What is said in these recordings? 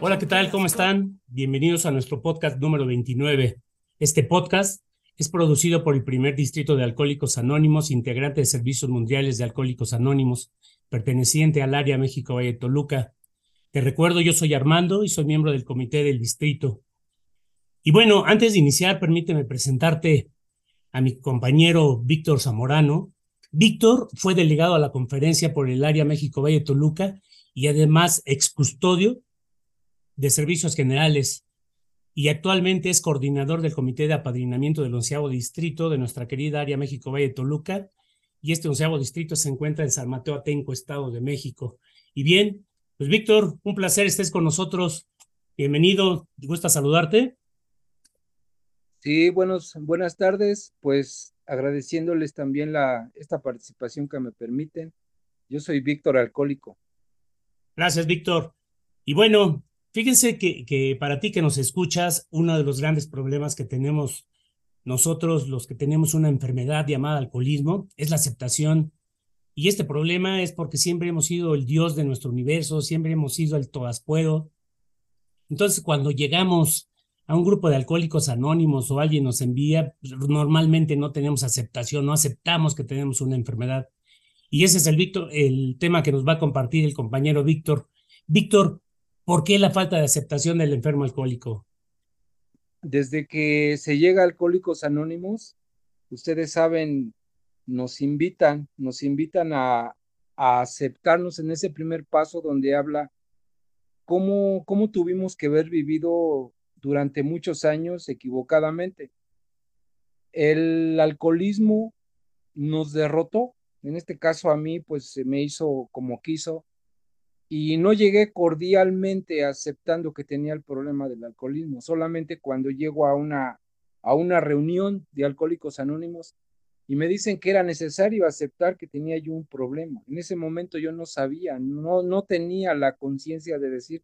Hola, ¿qué tal? ¿Cómo están? Bienvenidos a nuestro podcast número 29. Este podcast es producido por el primer distrito de Alcohólicos Anónimos, integrante de Servicios Mundiales de Alcohólicos Anónimos, perteneciente al área México Valle Toluca. Te recuerdo, yo soy Armando y soy miembro del comité del distrito. Y bueno, antes de iniciar, permíteme presentarte a mi compañero Víctor Zamorano. Víctor fue delegado a la conferencia por el área México Valle Toluca y además excustodio de Servicios Generales y actualmente es coordinador del Comité de Apadrinamiento del onceavo Distrito de nuestra querida área México Valle Toluca. Y este onceavo distrito se encuentra en San Mateo Atenco, Estado de México. Y bien, pues Víctor, un placer estés con nosotros. Bienvenido, ¿te gusta saludarte? Sí, buenos, buenas tardes. Pues agradeciéndoles también la, esta participación que me permiten. Yo soy Víctor Alcohólico. Gracias, Víctor. Y bueno, Fíjense que, que para ti que nos escuchas, uno de los grandes problemas que tenemos nosotros, los que tenemos una enfermedad llamada alcoholismo, es la aceptación. Y este problema es porque siempre hemos sido el Dios de nuestro universo, siempre hemos sido el todas puedo. Entonces, cuando llegamos a un grupo de alcohólicos anónimos o alguien nos envía, normalmente no tenemos aceptación, no aceptamos que tenemos una enfermedad. Y ese es el, Víctor, el tema que nos va a compartir el compañero Víctor. Víctor, ¿Por qué la falta de aceptación del enfermo alcohólico? Desde que se llega a Alcohólicos Anónimos, ustedes saben, nos invitan, nos invitan a, aceptarnos en ese primer paso donde habla cómo, cómo tuvimos que haber vivido durante muchos años equivocadamente. El alcoholismo nos derrotó, en este caso a mí, pues se me hizo como quiso, y no llegué cordialmente aceptando que tenía el problema del alcoholismo, solamente cuando llego a una, a una reunión de alcohólicos anónimos y me dicen que era necesario aceptar que tenía yo un problema. En ese momento yo no sabía, no, no tenía la conciencia de decir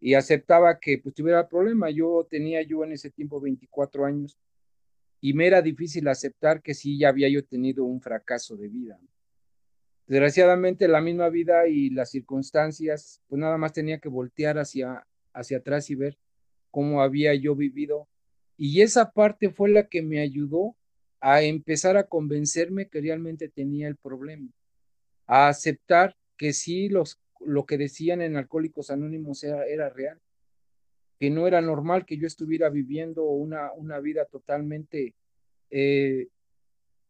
y aceptaba que pues tuviera problema. Yo tenía yo en ese tiempo 24 años y me era difícil aceptar que sí ya había yo tenido un fracaso de vida. Desgraciadamente la misma vida y las circunstancias, pues nada más tenía que voltear hacia, hacia atrás y ver cómo había yo vivido. Y esa parte fue la que me ayudó a empezar a convencerme que realmente tenía el problema, a aceptar que sí los, lo que decían en Alcohólicos Anónimos era, era real, que no era normal que yo estuviera viviendo una, una vida totalmente eh,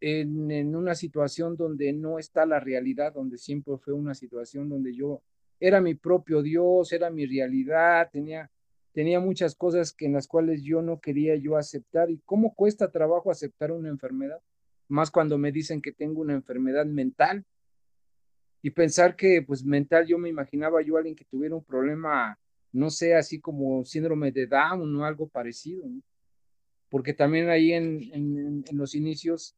en, una situación donde no está la realidad, donde siempre fue una situación donde yo era mi propio Dios, era mi realidad, tenía, tenía muchas cosas que en las cuales yo no quería yo aceptar. ¿Y cómo cuesta trabajo aceptar una enfermedad? Más cuando me dicen que tengo una enfermedad mental. Y pensar que, pues, mental, yo me imaginaba yo alguien que tuviera un problema, no sé, así como síndrome de Down o algo parecido, Porque también ahí en, en los inicios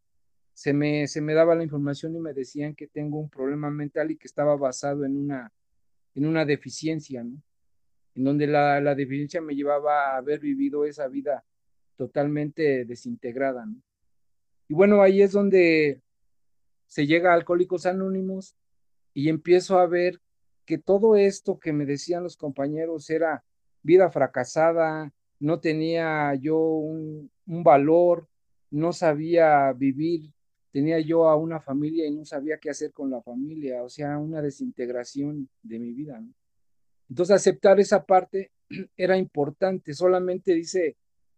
se me, se me daba la información y me decían que tengo un problema mental y que estaba basado en una, en una deficiencia. En donde la, la deficiencia me llevaba a haber vivido esa vida totalmente desintegrada. Y bueno, ahí es donde se llega a Alcohólicos Anónimos y empiezo a ver que todo esto que me decían los compañeros era vida fracasada, no tenía yo un valor, no sabía vivir tenía yo a una familia y no sabía qué hacer con la familia, o sea, una desintegración de mi vida. Entonces, aceptar esa parte era importante, solamente dice,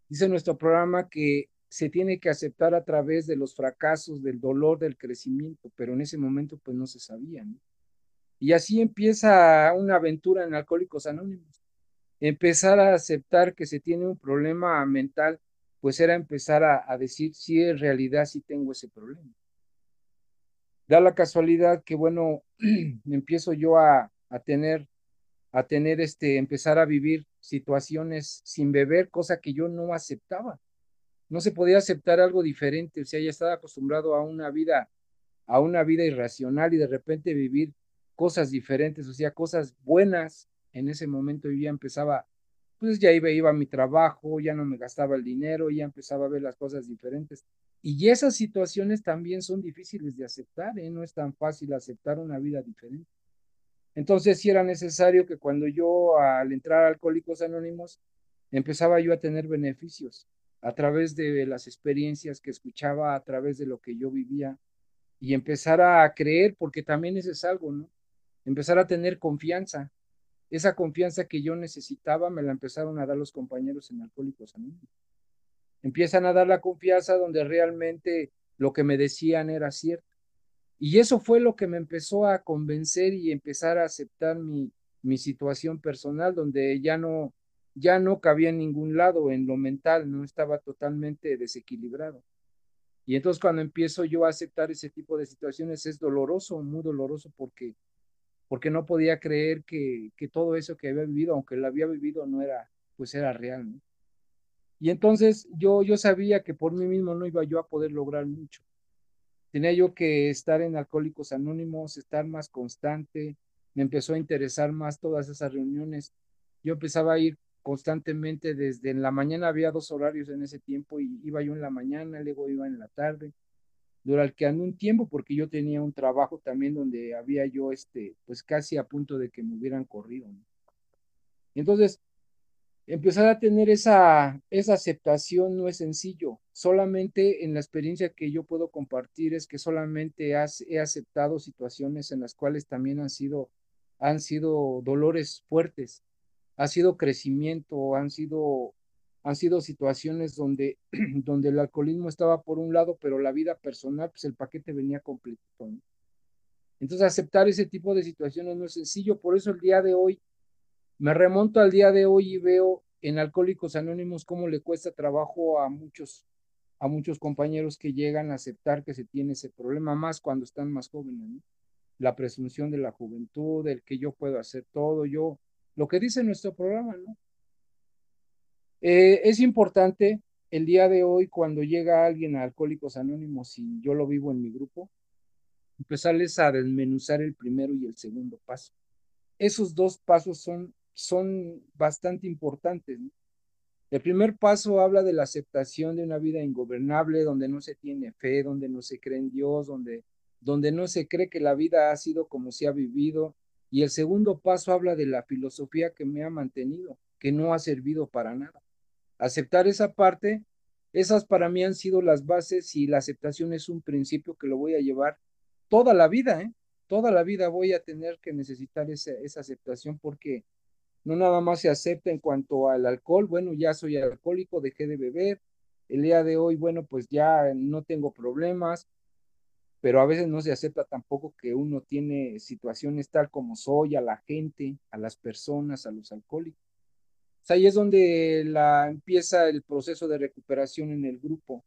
dice nuestro programa que se tiene que aceptar a través de los fracasos, del dolor, del crecimiento, pero en ese momento pues no se sabía. Y así empieza una aventura en Alcohólicos Anónimos. Empezar a aceptar que se tiene un problema mental pues era empezar a, decir si en realidad sí tengo ese problema. Da la casualidad que, bueno, empiezo yo a, a tener a tener este, empezar a vivir situaciones sin beber, cosa que yo no aceptaba. No se podía aceptar algo diferente, o sea, ya estaba acostumbrado a una vida, a una vida irracional y de repente vivir cosas diferentes, o sea, cosas buenas. En ese momento yo ya empezaba, pues ya iba, iba mi trabajo, ya no me gastaba el dinero, ya empezaba a ver las cosas diferentes. Y esas situaciones también son difíciles de aceptar, ¿eh? no es tan fácil aceptar una vida diferente. Entonces sí era necesario que cuando yo al entrar a Alcohólicos Anónimos empezaba yo a tener beneficios a través de las experiencias que escuchaba, a través de lo que yo vivía y empezar a creer, porque también ese es algo, ¿no? Empezar a tener confianza. Esa confianza que yo necesitaba me la empezaron a dar los compañeros en Alcohólicos Anónimos. Empiezan a dar la confianza donde realmente lo que me decían era cierto. Y eso fue lo que me empezó a convencer y empezar a aceptar mi, mi situación personal, donde ya no, ya no cabía en ningún lado, en lo mental, no estaba totalmente desequilibrado. Y entonces cuando empiezo yo a aceptar ese tipo de situaciones es doloroso, muy doloroso, porque, porque no podía creer que, que todo eso que había vivido, aunque lo había vivido, no era, pues era real. Y entonces yo, yo sabía que por mí mismo no iba yo a poder lograr mucho tenía yo que estar en Alcohólicos Anónimos, estar más constante, me empezó a interesar más todas esas reuniones. Yo empezaba a ir constantemente desde en la mañana, había dos horarios en ese tiempo y iba yo en la mañana, luego iba en la tarde, durante un tiempo porque yo tenía un trabajo también donde había yo, este, pues casi a punto de que me hubieran corrido. Entonces, empezar a tener esa, esa aceptación no es sencillo. Solamente en la experiencia que yo puedo compartir es que solamente he aceptado situaciones en las cuales también han sido, han sido dolores fuertes, ha sido crecimiento, han sido, han sido situaciones donde, donde el alcoholismo estaba por un lado, pero la vida personal, pues el paquete venía completo. Entonces aceptar ese tipo de situaciones no es sencillo, por eso el día de hoy me remonto al día de hoy y veo en Alcohólicos Anónimos cómo le cuesta trabajo a muchos, a muchos compañeros que llegan a aceptar que se tiene ese problema, más cuando están más jóvenes, La presunción de la juventud, el que yo puedo hacer todo, yo, lo que dice nuestro programa, ¿no? Eh, es importante el día de hoy cuando llega alguien a Alcohólicos Anónimos y yo lo vivo en mi grupo, empezarles a desmenuzar el primero y el segundo paso. Esos dos pasos son son bastante importantes. El primer paso habla de la aceptación de una vida ingobernable, donde no se tiene fe, donde no se cree en Dios, donde, donde no se cree que la vida ha sido como se ha vivido. Y el segundo paso habla de la filosofía que me ha mantenido, que no ha servido para nada. Aceptar esa parte, esas para mí han sido las bases y la aceptación es un principio que lo voy a llevar toda la vida, ¿eh? Toda la vida voy a tener que necesitar esa, esa aceptación porque no nada más se acepta en cuanto al alcohol, bueno, ya soy alcohólico, dejé de beber, el día de hoy, bueno, pues ya no tengo problemas, pero a veces no se acepta tampoco que uno tiene situaciones tal como soy, a la gente, a las personas, a los alcohólicos. Ahí es donde la, empieza el proceso de recuperación en el grupo.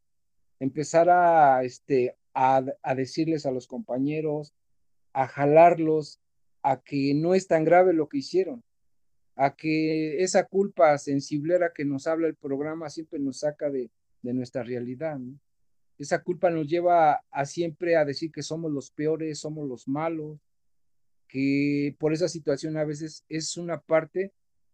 Empezar a, este, a, a decirles a los compañeros, a jalarlos, a que no es tan grave lo que hicieron, a que esa culpa sensiblera que nos habla el programa siempre nos saca de, de nuestra realidad. Esa culpa nos lleva a, siempre a decir que somos los peores, somos los malos, que por esa situación a veces es una parte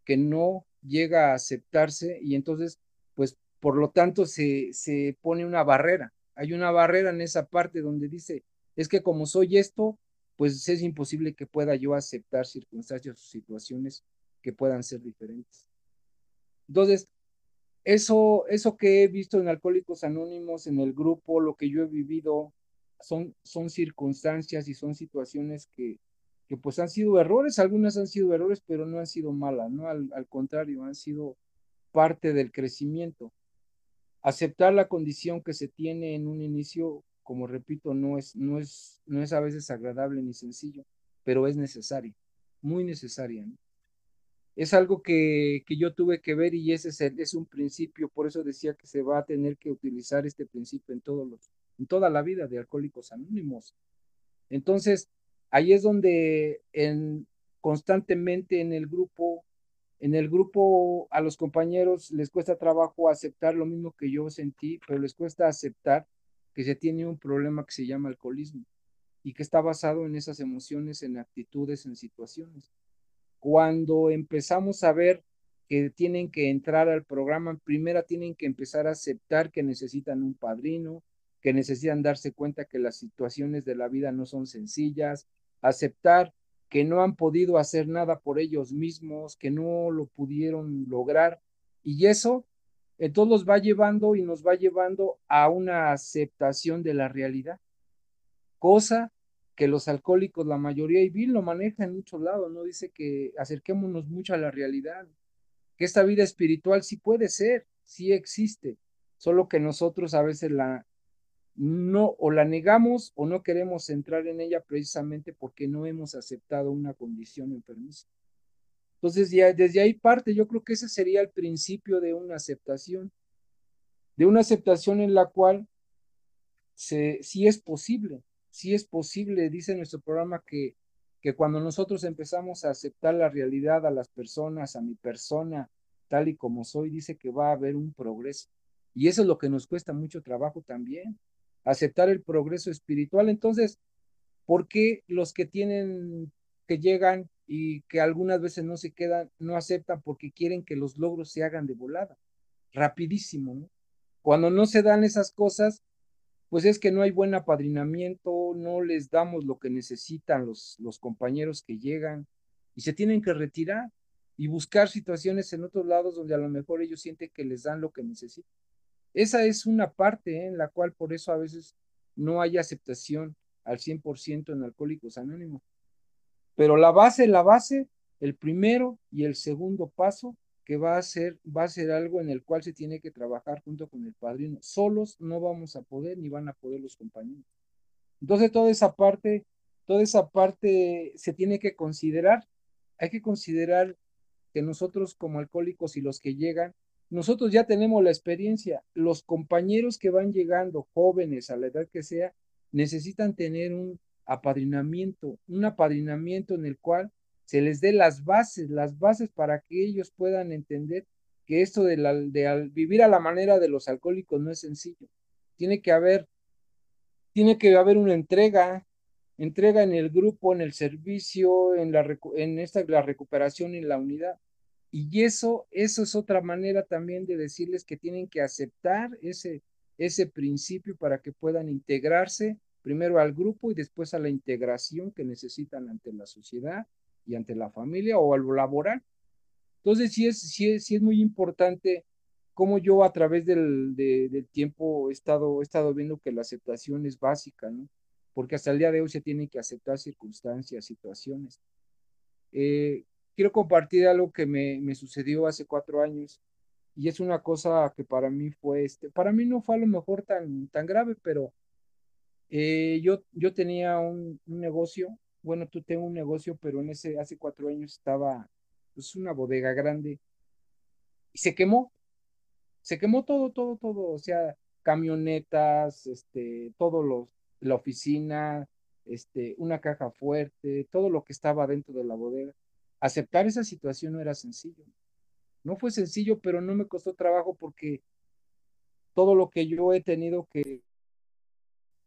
que no llega a aceptarse y entonces, pues, por lo tanto, se, se pone una barrera. Hay una barrera en esa parte donde dice, es que como soy esto, pues es imposible que pueda yo aceptar circunstancias o situaciones que puedan ser diferentes. Entonces, eso, eso que he visto en Alcohólicos Anónimos, en el grupo, lo que yo he vivido, son, son circunstancias y son situaciones que, que pues han sido errores, algunas han sido errores, pero no han sido malas, ¿no? Al, al contrario, han sido parte del crecimiento. Aceptar la condición que se tiene en un inicio, como repito, no es, no es, no es a veces agradable ni sencillo, pero es necesario, muy necesaria. es algo que, que, yo tuve que ver y ese es, es, un principio, por eso decía que se va a tener que utilizar este principio en, todos los, en toda la vida de Alcohólicos Anónimos. Entonces, ahí es donde en, constantemente en el grupo, en el grupo a los compañeros les cuesta trabajo aceptar lo mismo que yo sentí, pero les cuesta aceptar que se tiene un problema que se llama alcoholismo y que está basado en esas emociones, en actitudes, en situaciones. Cuando empezamos a ver que tienen que entrar al programa, primero tienen que empezar a aceptar que necesitan un padrino, que necesitan darse cuenta que las situaciones de la vida no son sencillas, aceptar que no han podido hacer nada por ellos mismos, que no lo pudieron lograr. Y eso entonces los va llevando y nos va llevando a una aceptación de la realidad, cosa que los alcohólicos, la mayoría, y Bill lo maneja en muchos lados, ¿no? Dice que acerquémonos mucho a la realidad, que esta vida espiritual sí puede ser, sí existe, solo que nosotros a veces la no o la negamos o no queremos entrar en ella precisamente porque no hemos aceptado una condición enfermiza. Entonces, ya, desde ahí parte, yo creo que ese sería el principio de una aceptación, de una aceptación en la cual se, sí es posible, sí es posible, dice nuestro programa que, que cuando nosotros empezamos a aceptar la realidad a las personas, a mi persona, tal y como soy, dice que va a haber un progreso. Y eso es lo que nos cuesta mucho trabajo también, aceptar el progreso espiritual. Entonces, ¿por qué los que tienen, que llegan y que algunas veces no se quedan, no aceptan porque quieren que los logros se hagan de volada, rapidísimo, ¿no? Cuando no se dan esas cosas, pues es que no hay buen apadrinamiento, no les damos lo que necesitan los, los compañeros que llegan y se tienen que retirar y buscar situaciones en otros lados donde a lo mejor ellos sienten que les dan lo que necesitan. Esa es una parte ¿eh? en la cual por eso a veces no hay aceptación al 100% en Alcohólicos Anónimos. Pero la base, la base, el primero y el segundo paso que va a ser, va a ser algo en el cual se tiene que trabajar junto con el padrino. Solos no vamos a poder ni van a poder los compañeros. Entonces toda esa parte, toda esa parte se tiene que considerar. Hay que considerar que nosotros como alcohólicos y los que llegan, nosotros ya tenemos la experiencia. Los compañeros que van llegando, jóvenes, a la edad que sea, necesitan tener un apadrinamiento, un apadrinamiento en el cual se les dé las bases, las bases para que ellos puedan entender que esto de, la, de vivir a la manera de los alcohólicos no es sencillo. Tiene que haber, tiene que haber una entrega, entrega en el grupo, en el servicio, en la, en esta, la recuperación en la unidad. Y eso, eso es otra manera también de decirles que tienen que aceptar ese, ese principio para que puedan integrarse primero al grupo y después a la integración que necesitan ante la sociedad y ante la familia o a lo laboral. Entonces, sí es, sí es, sí es muy importante cómo yo a través del, del tiempo he estado, he estado viendo que la aceptación es básica, ¿no? Porque hasta el día de hoy se tienen que aceptar circunstancias, situaciones. Eh, quiero compartir algo que me, me, sucedió hace cuatro años y es una cosa que para mí fue, este, para mí no fue a lo mejor tan, tan grave, pero eh, yo, yo tenía un, negocio, bueno, tú tengo un negocio, pero en ese, hace cuatro años estaba, pues, una bodega grande y se quemó, se quemó todo, todo, todo, o sea, camionetas, este, todo los, la oficina, este, una caja fuerte, todo lo que estaba dentro de la bodega. Aceptar esa situación no era sencillo. No fue sencillo, pero no me costó trabajo porque todo lo que yo he tenido que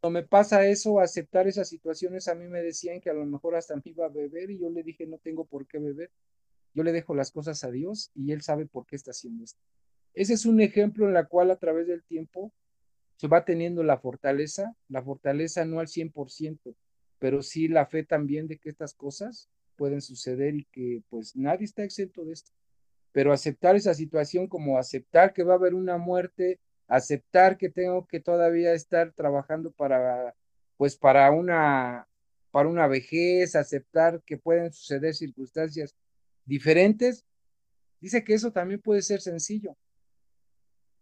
cuando me pasa eso, aceptar esas situaciones, a mí me decían que a lo mejor hasta me iba a beber y yo le dije, no tengo por qué beber. Yo le dejo las cosas a Dios y Él sabe por qué está haciendo esto. Ese es un ejemplo en la cual a través del tiempo se va teniendo la fortaleza, la fortaleza no al 100%, pero sí la fe también de que estas cosas pueden suceder y que pues nadie está exento de esto. Pero aceptar esa situación como aceptar que va a haber una muerte, aceptar que tengo que todavía estar trabajando para, pues para una, para una vejez, aceptar que pueden suceder circunstancias diferentes, dice que eso también puede ser sencillo.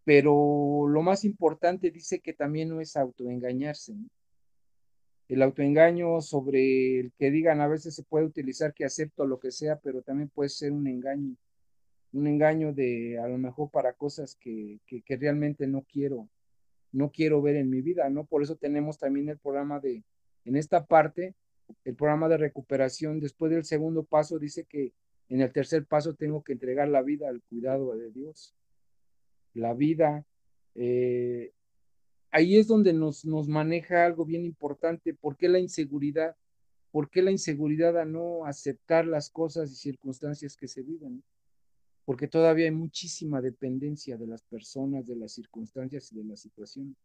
Pero lo más importante dice que también no es autoengañarse. El autoengaño sobre el que digan a veces se puede utilizar que acepto lo que sea, pero también puede ser un engaño un engaño de a lo mejor para cosas que, que, realmente no quiero, no quiero ver en mi vida, ¿no? Por eso tenemos también el programa de, en esta parte, el programa de recuperación, después del segundo paso, dice que en el tercer paso tengo que entregar la vida al cuidado de Dios. La vida. Eh, ahí es donde nos, nos maneja algo bien importante. ¿Por qué la inseguridad? ¿Por qué la inseguridad a no aceptar las cosas y circunstancias que se viven? Porque todavía hay muchísima dependencia de las personas, de las circunstancias y de la situación.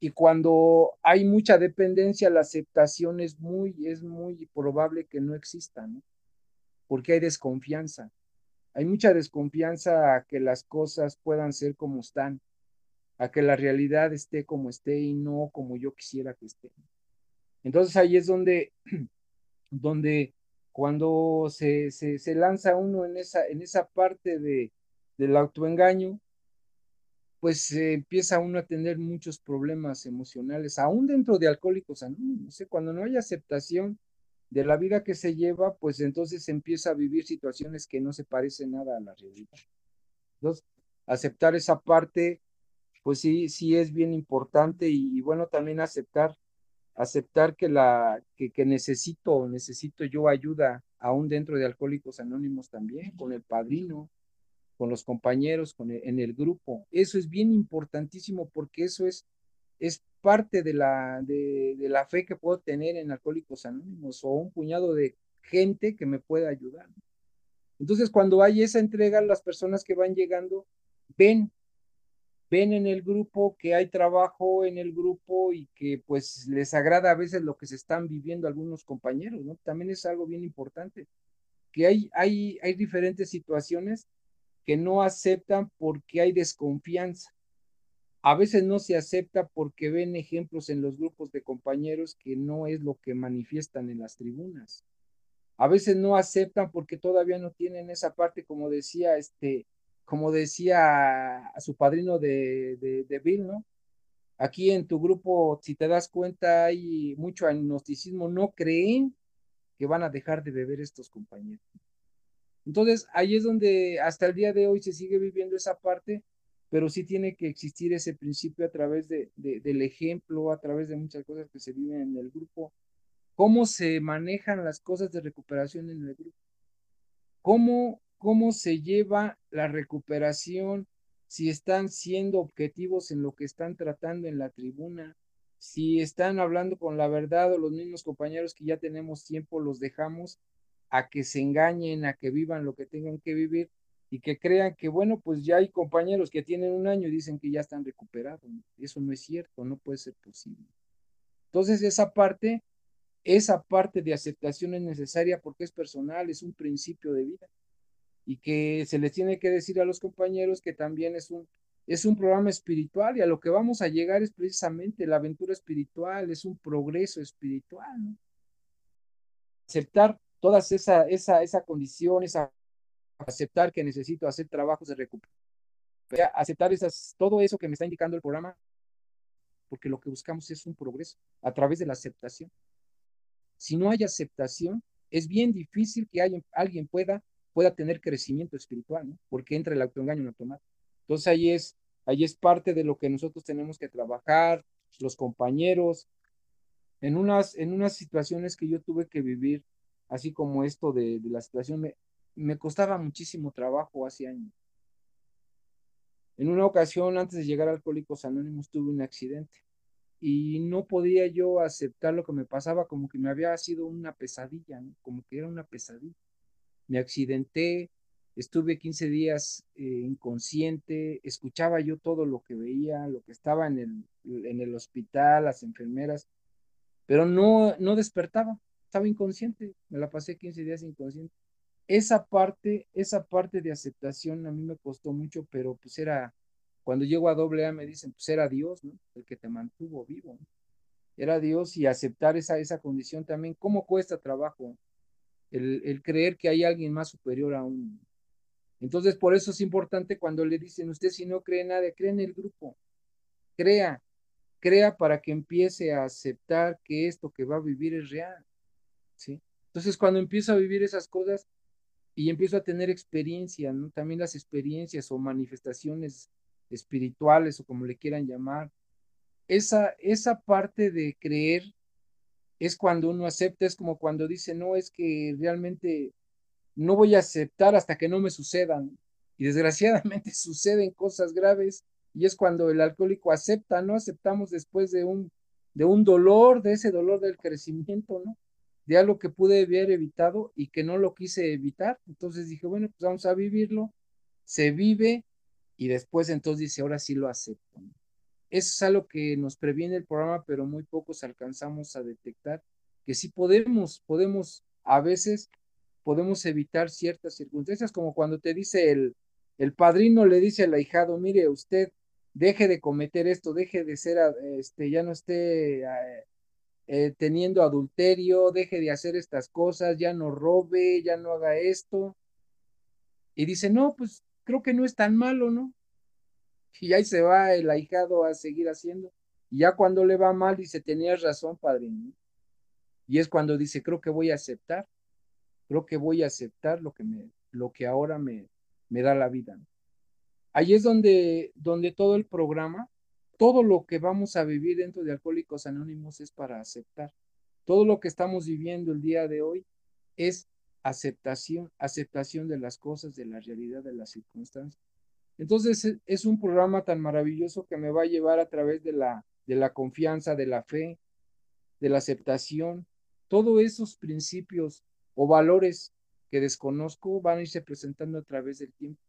Y cuando hay mucha dependencia, la aceptación es muy, es muy probable que no exista, ¿no? Porque hay desconfianza. Hay mucha desconfianza a que las cosas puedan ser como están, a que la realidad esté como esté y no como yo quisiera que esté. Entonces ahí es donde, donde cuando se, se, lanza uno en esa, en esa parte de, del autoengaño, pues empieza uno a tener muchos problemas emocionales, aún dentro de Alcohólicos Anónimos. Cuando no hay aceptación de la vida que se lleva, pues entonces empieza a vivir situaciones que no se parecen nada a la realidad. Entonces, aceptar esa parte, pues sí, sí es bien importante y, bueno, también aceptar, aceptar que la, que, que necesito, necesito yo ayuda, aún dentro de Alcohólicos Anónimos también, con el padrino, con los compañeros, con en el grupo. Eso es bien importantísimo porque eso es, es parte de la, de, la fe que puedo tener en Alcohólicos Anónimos o un puñado de gente que me pueda ayudar. Entonces, cuando hay esa entrega, las personas que van llegando ven, ven en el grupo que hay trabajo en el grupo y que pues les agrada a veces lo que se están viviendo algunos compañeros, ¿no? También es algo bien importante, que hay, hay, hay diferentes situaciones que no aceptan porque hay desconfianza. A veces no se acepta porque ven ejemplos en los grupos de compañeros que no es lo que manifiestan en las tribunas. A veces no aceptan porque todavía no tienen esa parte, como decía este, como decía a su padrino de, de, de Bill, ¿no? Aquí en tu grupo, si te das cuenta, hay mucho agnosticismo, no creen que van a dejar de beber estos compañeros. Entonces, ahí es donde hasta el día de hoy se sigue viviendo esa parte, pero sí tiene que existir ese principio a través de, del ejemplo, a través de muchas cosas que se viven en el grupo. ¿Cómo se manejan las cosas de recuperación en el grupo? ¿Cómo, cómo se lleva la recuperación? Si están siendo objetivos en lo que están tratando en la tribuna, si están hablando con la verdad o los mismos compañeros que ya tenemos tiempo los dejamos a que se engañen, a que vivan lo que tengan que vivir y que crean que, bueno, pues ya hay compañeros que tienen un año y dicen que ya están recuperados. Eso no es cierto, no puede ser posible. Entonces, esa parte, esa parte de aceptación es necesaria porque es personal, es un principio de vida y que se les tiene que decir a los compañeros que también es un, es un programa espiritual y a lo que vamos a llegar es precisamente la aventura espiritual, es un progreso espiritual. Aceptar toda esa, esa, esa condición, esa, aceptar que necesito hacer trabajos de recuperación, aceptar esas, todo eso que me está indicando el programa, porque lo que buscamos es un progreso a través de la aceptación. Si no hay aceptación, es bien difícil que alguien, alguien pueda, pueda tener crecimiento espiritual, ¿no? porque entra el autoengaño en automático. Entonces ahí es, ahí es parte de lo que nosotros tenemos que trabajar, los compañeros, en unas, en unas situaciones que yo tuve que vivir así como esto de, la situación, me, costaba muchísimo trabajo hace años. En una ocasión, antes de llegar a Alcohólicos Anónimos, tuve un accidente y no podía yo aceptar lo que me pasaba, como que me había sido una pesadilla, como que era una pesadilla. Me accidenté, estuve 15 días eh, inconsciente, escuchaba yo todo lo que veía, lo que estaba en el, en el hospital, las enfermeras, pero no, no despertaba estaba inconsciente, me la pasé 15 días inconsciente. Esa parte, esa parte de aceptación a mí me costó mucho, pero pues era, cuando llego a doble A me dicen, pues era Dios, ¿no? El que te mantuvo vivo, Era Dios y aceptar esa, esa condición también, ¿cómo cuesta trabajo? El, el creer que hay alguien más superior a uno. Entonces, por eso es importante cuando le dicen, usted si no cree nada, cree en el grupo, crea, crea para que empiece a aceptar que esto que va a vivir es real. ¿sí? Entonces, cuando empiezo a vivir esas cosas y empiezo a tener experiencia, ¿no? También las experiencias o manifestaciones espirituales o como le quieran llamar, esa, esa parte de creer es cuando uno acepta, es como cuando dice, no, es que realmente no voy a aceptar hasta que no me sucedan. Y desgraciadamente suceden cosas graves y es cuando el alcohólico acepta, ¿no? Aceptamos después de un, de un dolor, de ese dolor del crecimiento, ¿no? De algo que pude haber evitado y que no lo quise evitar. Entonces dije, bueno, pues vamos a vivirlo. Se vive y después entonces dice, ahora sí lo acepto. Eso es algo que nos previene el programa, pero muy pocos alcanzamos a detectar que sí podemos, podemos, a veces podemos evitar ciertas circunstancias, como cuando te dice el, el padrino, le dice al ahijado, mire, usted deje de cometer esto, deje de ser, este, ya no esté eh, teniendo adulterio, deje de hacer estas cosas, ya no robe, ya no haga esto. Y dice, no, pues creo que no es tan malo, ¿no? Y ahí se va el ahijado a seguir haciendo. Y ya cuando le va mal, dice, tenías razón, padrino. Y es cuando dice, creo que voy a aceptar, creo que voy a aceptar lo que, me, lo que ahora me, me da la vida. Ahí es donde, donde todo el programa, todo lo que vamos a vivir dentro de Alcohólicos Anónimos es para aceptar. Todo lo que estamos viviendo el día de hoy es aceptación, aceptación de las cosas, de la realidad, de las circunstancias. Entonces e, es un programa tan maravilloso que me va a llevar a través de la, de la confianza, de la fe, de la aceptación. Todos esos principios o valores que desconozco van a irse presentando a través del tiempo.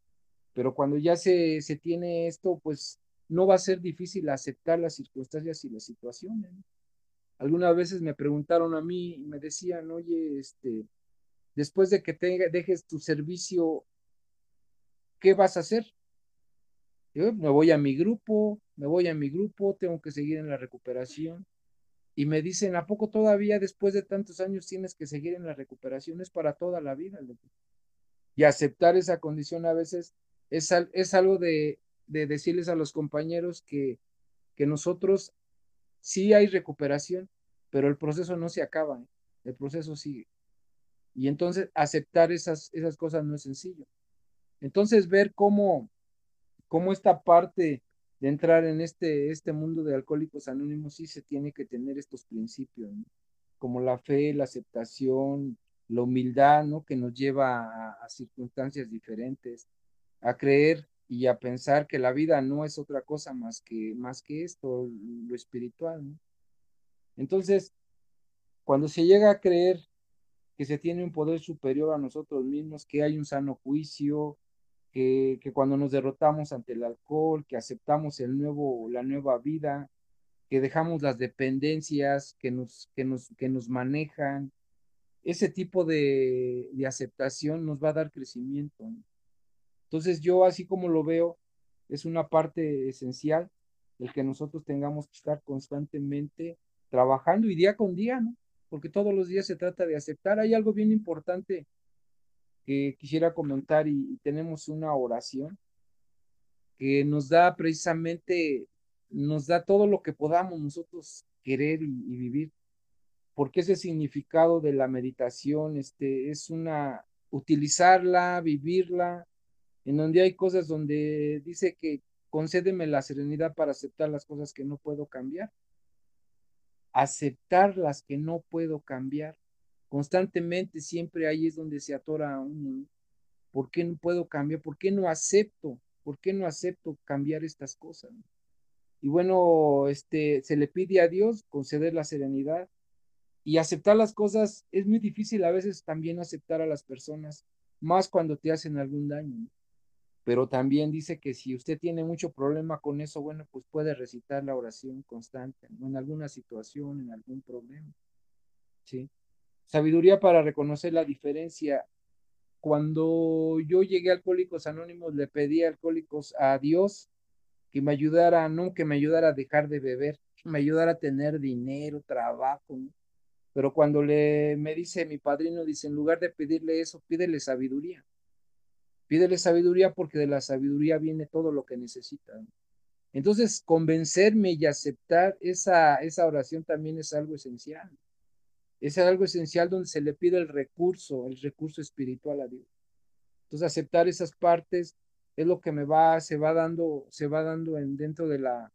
Pero cuando ya se, se tiene esto, pues no va a ser difícil aceptar las circunstancias y las situaciones. Algunas veces me preguntaron a mí y me decían, oye, este, después de que dejes tu servicio, ¿qué vas a hacer? Yo me voy a mi grupo, me voy a mi grupo, tengo que seguir en la recuperación. Y me dicen, ¿a poco todavía después de tantos años tienes que seguir en la recuperación? Es para toda la vida. Y aceptar esa condición a veces es, es algo de, de, decirles a los compañeros que, que nosotros sí hay recuperación, pero el proceso no se acaba, ¿eh? el proceso sigue. Y entonces aceptar esas, esas cosas no es sencillo. Entonces ver cómo cómo esta parte de entrar en este, este mundo de alcohólicos anónimos sí se tiene que tener estos principios, como la fe, la aceptación, la humildad, ¿no? Que nos lleva a, circunstancias diferentes, a creer y a pensar que la vida no es otra cosa más que, más que esto, lo espiritual. Entonces, cuando se llega a creer que se tiene un poder superior a nosotros mismos, que hay un sano juicio, que, cuando nos derrotamos ante el alcohol, que aceptamos el nuevo, la nueva vida, que dejamos las dependencias que nos, que nos, que nos manejan, ese tipo de, de aceptación nos va a dar crecimiento. Entonces yo así como lo veo, es una parte esencial el que nosotros tengamos que estar constantemente trabajando y día con día, ¿no? Porque todos los días se trata de aceptar. Hay algo bien importante que quisiera comentar y, tenemos una oración que nos da precisamente, nos da todo lo que podamos nosotros querer y, vivir, porque ese significado de la meditación este, es una, utilizarla, vivirla, en donde hay cosas donde dice que concédeme la serenidad para aceptar las cosas que no puedo cambiar, aceptar las que no puedo cambiar constantemente siempre ahí es donde se atora uno. ¿Por qué no puedo cambiar? ¿Por qué no acepto? ¿Por qué no acepto cambiar estas cosas? Y bueno, este, se le pide a Dios conceder la serenidad y aceptar las cosas. Es muy difícil a veces también aceptar a las personas, más cuando te hacen algún daño. Pero también dice que si usted tiene mucho problema con eso, bueno, pues puede recitar la oración constante en alguna situación, en algún problema. ¿Sí? Sabiduría para reconocer la diferencia. Cuando yo llegué a Alcohólicos Anónimos, le pedí a Alcohólicos a Dios que me ayudara, no que me ayudara a dejar de beber, que me ayudara a tener dinero, trabajo. Pero cuando le, me dice mi padrino, dice, en lugar de pedirle eso, pídele sabiduría. Pídele sabiduría porque de la sabiduría viene todo lo que necesita. Entonces, convencerme y aceptar esa, esa oración también es algo esencial es algo esencial donde se le pide el recurso, el recurso espiritual a Dios. Entonces, aceptar esas partes es lo que me va, se va dando, se va dando en, dentro de la,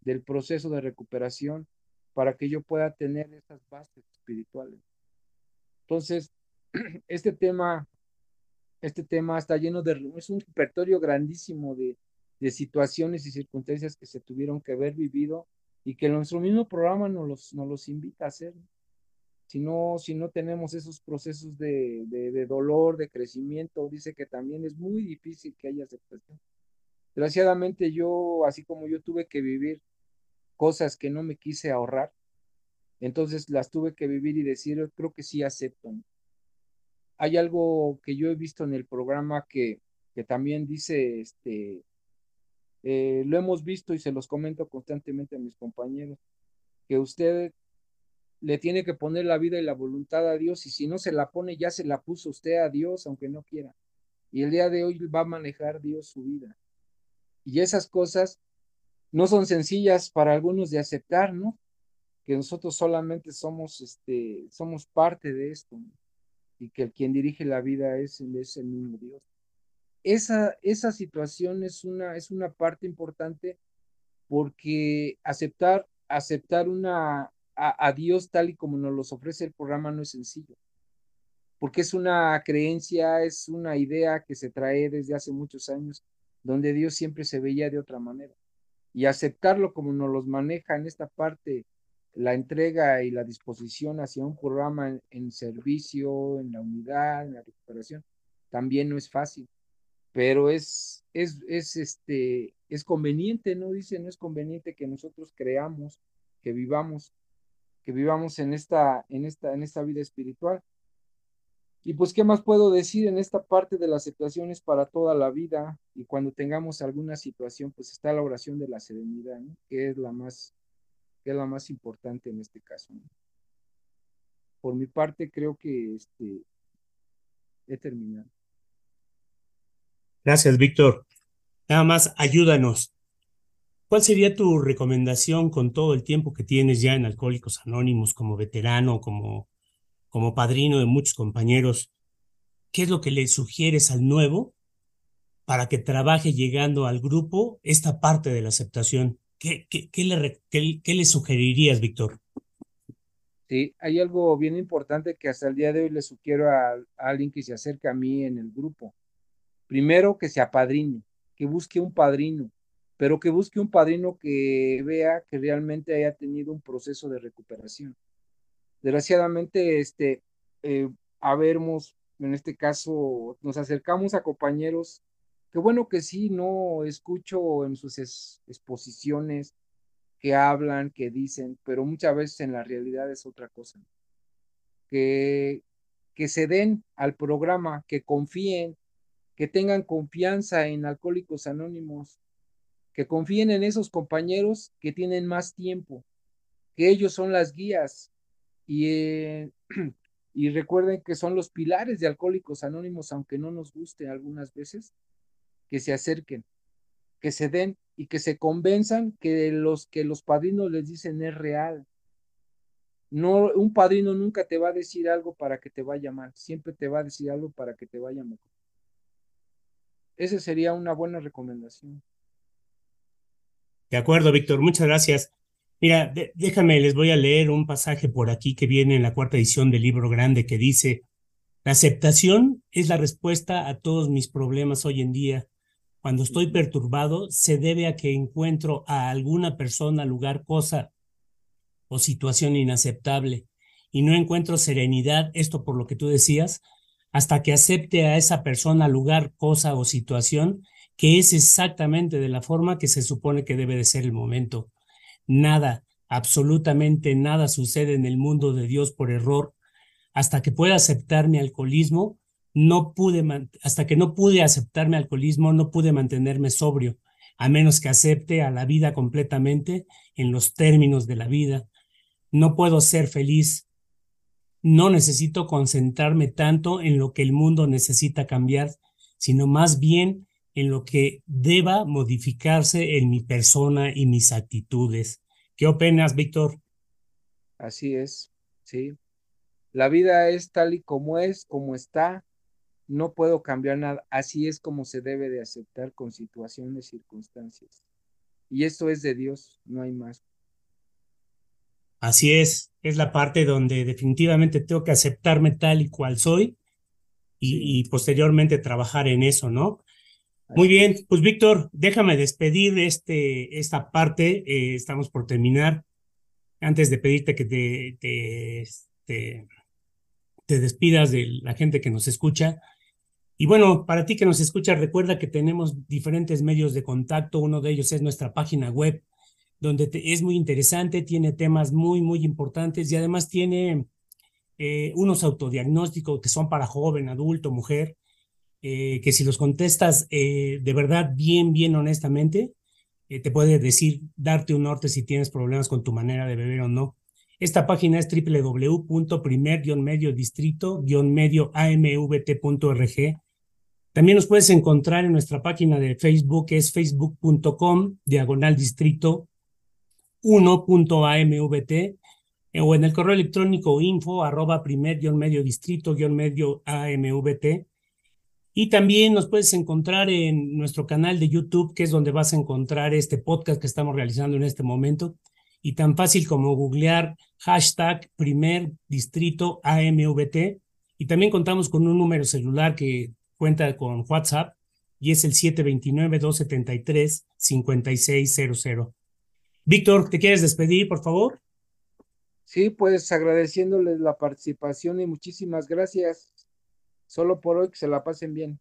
del proceso de recuperación para que yo pueda tener esas bases espirituales. Entonces, este tema, este tema está lleno de, es un repertorio grandísimo de, de situaciones y circunstancias que se tuvieron que haber vivido y que nuestro mismo programa nos los, nos los invita a hacer. Si no, si no tenemos esos procesos de, de, dolor, de crecimiento, dice que también es muy difícil que haya aceptación. Desgraciadamente yo, así como yo tuve que vivir cosas que no me quise ahorrar, entonces las tuve que vivir y decir, creo que sí acepto. Hay algo que yo he visto en el programa que, que también dice, este, eh, lo hemos visto y se los comento constantemente a mis compañeros, que usted le tiene que poner la vida y la voluntad a Dios y si no se la pone, ya se la puso usted a Dios, aunque no quiera. Y el día de hoy va a manejar Dios su vida. Y esas cosas no son sencillas para algunos de aceptar, ¿no? Que nosotros solamente somos, este, somos parte de esto, y que quien dirige la vida es, es el mismo Dios esa, esa situación es una, es una parte importante porque aceptar, aceptar una, a, Dios tal y como nos los ofrece el programa no es sencillo, porque es una creencia, es una idea que se trae desde hace muchos años, donde Dios siempre se veía de otra manera. Y aceptarlo como nos los maneja en esta parte, la entrega y la disposición hacia un programa en, servicio, en la unidad, en la recuperación, también no es fácil pero es, es, es, este, es conveniente, ¿no? Dice, no es conveniente que nosotros creamos, que vivamos, que vivamos en esta, en esta, en esta vida espiritual. Y pues, ¿qué más puedo decir en esta parte de las situaciones para toda la vida? Y cuando tengamos alguna situación, pues está la oración de la serenidad. Que es la más, que es la más importante en este caso. Por mi parte, creo que este, he terminado. Gracias, Víctor. Nada más, ayúdanos. ¿Cuál sería tu recomendación con todo el tiempo que tienes ya en Alcohólicos Anónimos como veterano, como, como padrino de muchos compañeros? ¿Qué es lo que le sugieres al nuevo para que trabaje llegando al grupo esta parte de la aceptación? ¿Qué, qué, le, qué le, sugerirías, Víctor? Sí, hay algo bien importante que hasta el día de hoy le sugiero a, a alguien que se acerque a mí en el grupo Primero que se apadrine, que busque un padrino, pero que busque un padrino que vea que realmente haya tenido un proceso de recuperación. Desgraciadamente, este, eh, habemos, en este caso, nos acercamos a compañeros que bueno que sí, no escucho en sus exposiciones que hablan, que dicen, pero muchas veces en la realidad es otra cosa. Que, que se den al programa, que confíen, que tengan confianza en Alcohólicos Anónimos, que confíen en esos compañeros que tienen más tiempo, que ellos son las guías y, eh, y recuerden que son los pilares de Alcohólicos Anónimos, aunque no nos guste algunas veces, que se acerquen, que se den y que se convenzan que los que los padrinos les dicen es real. No, un padrino nunca te va a decir algo para que te vaya mal, siempre te va a decir algo para que te vaya mejor. Esa sería una buena recomendación. De acuerdo, Víctor, muchas gracias. Mira, déjame, les voy a leer un pasaje por aquí que viene en la cuarta edición del libro grande que dice, la aceptación es la respuesta a todos mis problemas hoy en día. Cuando estoy perturbado, se debe a que encuentro a alguna persona, lugar, cosa o situación inaceptable y no encuentro serenidad, esto por lo que tú decías, hasta que acepte a esa persona, lugar, cosa o situación que es exactamente de la forma que se supone que debe de ser el momento. Nada, absolutamente nada sucede en el mundo de Dios por error. Hasta que pueda aceptar mi alcoholismo, no pude, hasta que no pude aceptar mi alcoholismo, no pude mantenerme sobrio, a menos que acepte a la vida completamente en los términos de la vida. No puedo ser feliz no necesito concentrarme tanto en lo que el mundo necesita cambiar, sino más bien en lo que deba modificarse en mi persona y mis actitudes. ¿Qué opinas, Víctor? Así es, sí. La vida es tal y como es, como está. No puedo cambiar nada. Así es como se debe de aceptar con situaciones, circunstancias. Y esto es de Dios, no hay más. Así es, es la parte donde definitivamente tengo que aceptarme tal y cual soy y, posteriormente trabajar en eso, ¿no? Muy bien, pues Víctor, déjame despedir este, esta parte, eh, estamos por terminar. Antes de pedirte que te, te, este, te despidas de la gente que nos escucha, y bueno, para ti que nos escucha, recuerda que tenemos diferentes medios de contacto. Uno de ellos es nuestra página web, donde es muy interesante, tiene temas muy, muy importantes y además tiene eh, unos autodiagnósticos que son para joven, adulto, mujer, eh, que si los contestas eh, de verdad bien, bien honestamente, te puede decir, darte un norte si tienes problemas con tu manera de beber o no. Esta página es www.primer-medio-distrito-medio-amvt.org también nos puedes encontrar en nuestra página de Facebook, que es facebook.com, diagonal distrito 1.amvt, eh, o en el correo electrónico info arroba primer medio distrito medio amvt. Y también nos puedes encontrar en nuestro canal de YouTube, que es donde vas a encontrar este podcast que estamos realizando en este momento. Y tan fácil como googlear hashtag primer distrito AMVT. Y también contamos con un número celular que cuenta con WhatsApp y es el 729-273-5600. Víctor, ¿te quieres despedir, por favor? Sí, pues agradeciéndoles la participación y muchísimas gracias. Solo por hoy que se la pasen bien.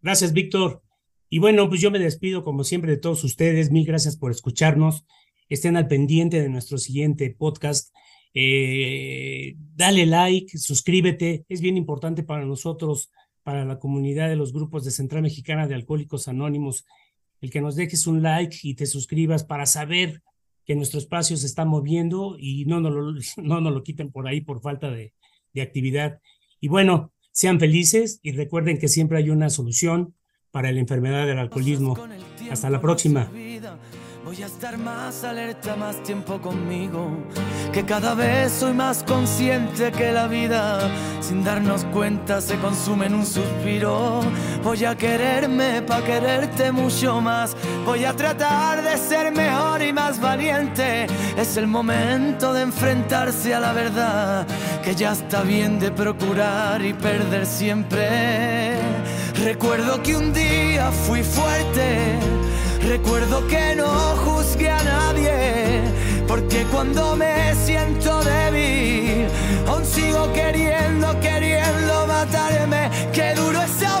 Gracias, Víctor. Y bueno, pues yo me despido como siempre de todos ustedes. Mil gracias por escucharnos. Estén al pendiente de nuestro siguiente podcast. Eh, dale like, suscríbete. Es bien importante para nosotros para la comunidad de los grupos de Central Mexicana de Alcohólicos Anónimos, el que nos dejes un like y te suscribas para saber que nuestro espacio se está moviendo y no nos lo, no lo quiten por ahí por falta de, de actividad. Y bueno, sean felices y recuerden que siempre hay una solución para la enfermedad del alcoholismo. Hasta la próxima. Voy a estar más alerta, más tiempo conmigo. Que cada vez soy más consciente que la vida, sin darnos cuenta, se consume en un suspiro. Voy a quererme para quererte mucho más. Voy a tratar de ser mejor y más valiente. Es el momento de enfrentarse a la verdad. Que ya está bien de procurar y perder siempre. Recuerdo que un día fui fuerte Recuerdo que no juzgué a nadie, porque cuando me siento débil, aún sigo queriendo, queriendo matarme. Qué duro es a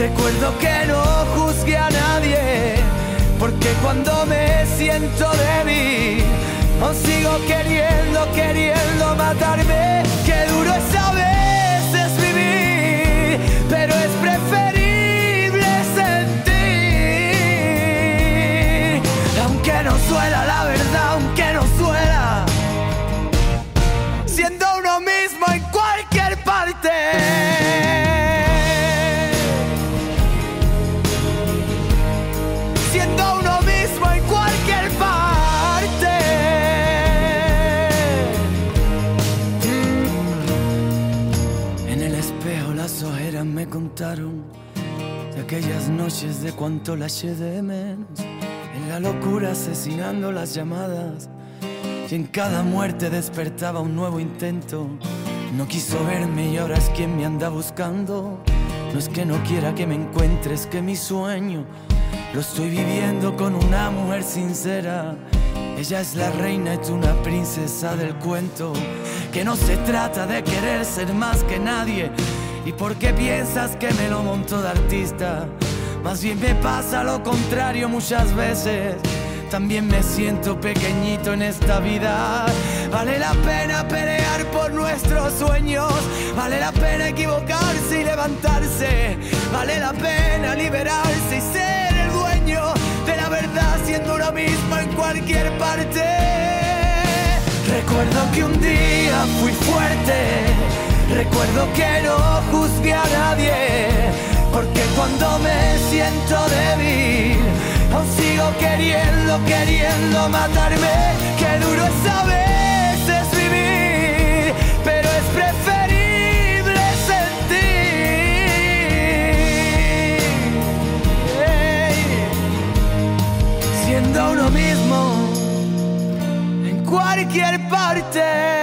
Recuerdo que no juzgué a nadie porque cuando me siento débil, os sigo queriendo, queriendo matarme. Noches de cuánto la eché de menos, en la locura asesinando las llamadas, y en cada muerte despertaba un nuevo intento. No quiso verme y ahora es quien me anda buscando. No es que no quiera que me encuentres, que mi sueño lo estoy viviendo con una mujer sincera. Ella es la reina tú una princesa del cuento. Que no se trata de querer ser más que nadie. ¿Y por qué piensas que me lo monto de artista? Más bien me pasa lo contrario muchas veces. También me siento pequeñito en esta vida. Vale la pena pelear por nuestros sueños. Vale la pena equivocarse y levantarse. Vale la pena liberarse y ser el dueño de la verdad siendo uno mismo en cualquier parte. Recuerdo que un día fui fuerte. Recuerdo que no juzgué a nadie. Porque cuando me siento débil Aún sigo queriendo, queriendo matarme. Qué duro es a veces vivir, pero es preferible sentir. Siendo uno mismo en cualquier parte.